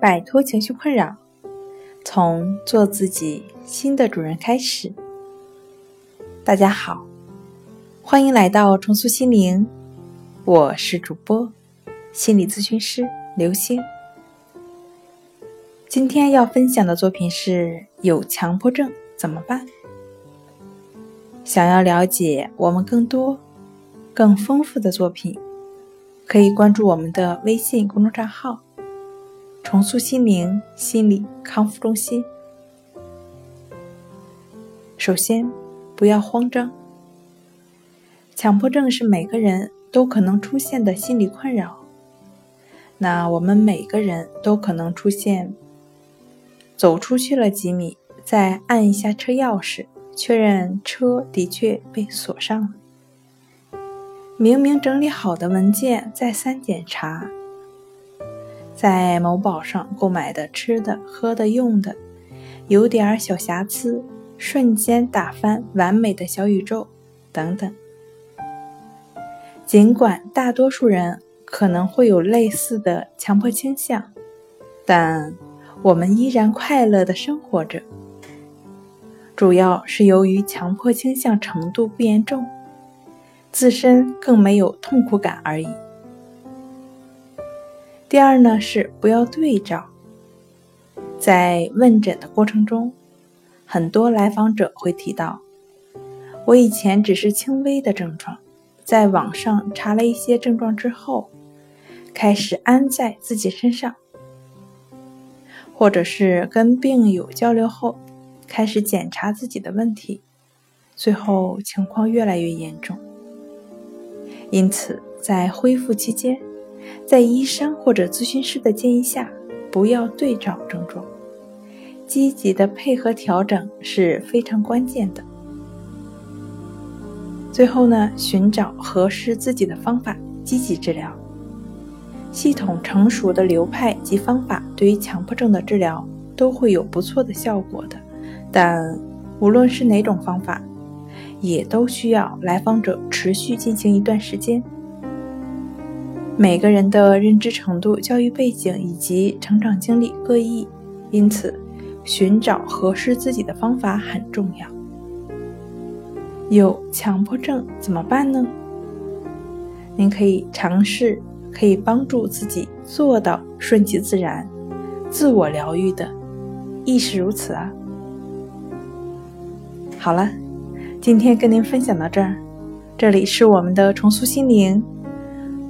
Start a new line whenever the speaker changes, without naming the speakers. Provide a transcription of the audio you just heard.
摆脱情绪困扰，从做自己新的主人开始。大家好，欢迎来到重塑心灵，我是主播心理咨询师刘星。今天要分享的作品是有强迫症怎么办？想要了解我们更多、更丰富的作品，可以关注我们的微信公众账号。重塑心灵心理康复中心。首先，不要慌张。强迫症是每个人都可能出现的心理困扰。那我们每个人都可能出现：走出去了几米，再按一下车钥匙，确认车的确被锁上了；明明整理好的文件，再三检查。在某宝上购买的吃的、喝的、用的，有点小瑕疵，瞬间打翻完美的小宇宙，等等。尽管大多数人可能会有类似的强迫倾向，但我们依然快乐的生活着，主要是由于强迫倾向程度不严重，自身更没有痛苦感而已。第二呢是不要对照，在问诊的过程中，很多来访者会提到，我以前只是轻微的症状，在网上查了一些症状之后，开始安在自己身上，或者是跟病友交流后，开始检查自己的问题，最后情况越来越严重，因此在恢复期间。在医生或者咨询师的建议下，不要对照症状，积极的配合调整是非常关键的。最后呢，寻找合适自己的方法，积极治疗。系统成熟的流派及方法对于强迫症的治疗都会有不错的效果的，但无论是哪种方法，也都需要来访者持续进行一段时间。每个人的认知程度、教育背景以及成长经历各异，因此寻找合适自己的方法很重要。有强迫症怎么办呢？您可以尝试可以帮助自己做到顺其自然、自我疗愈的，亦是如此啊。好了，今天跟您分享到这儿，这里是我们的重塑心灵。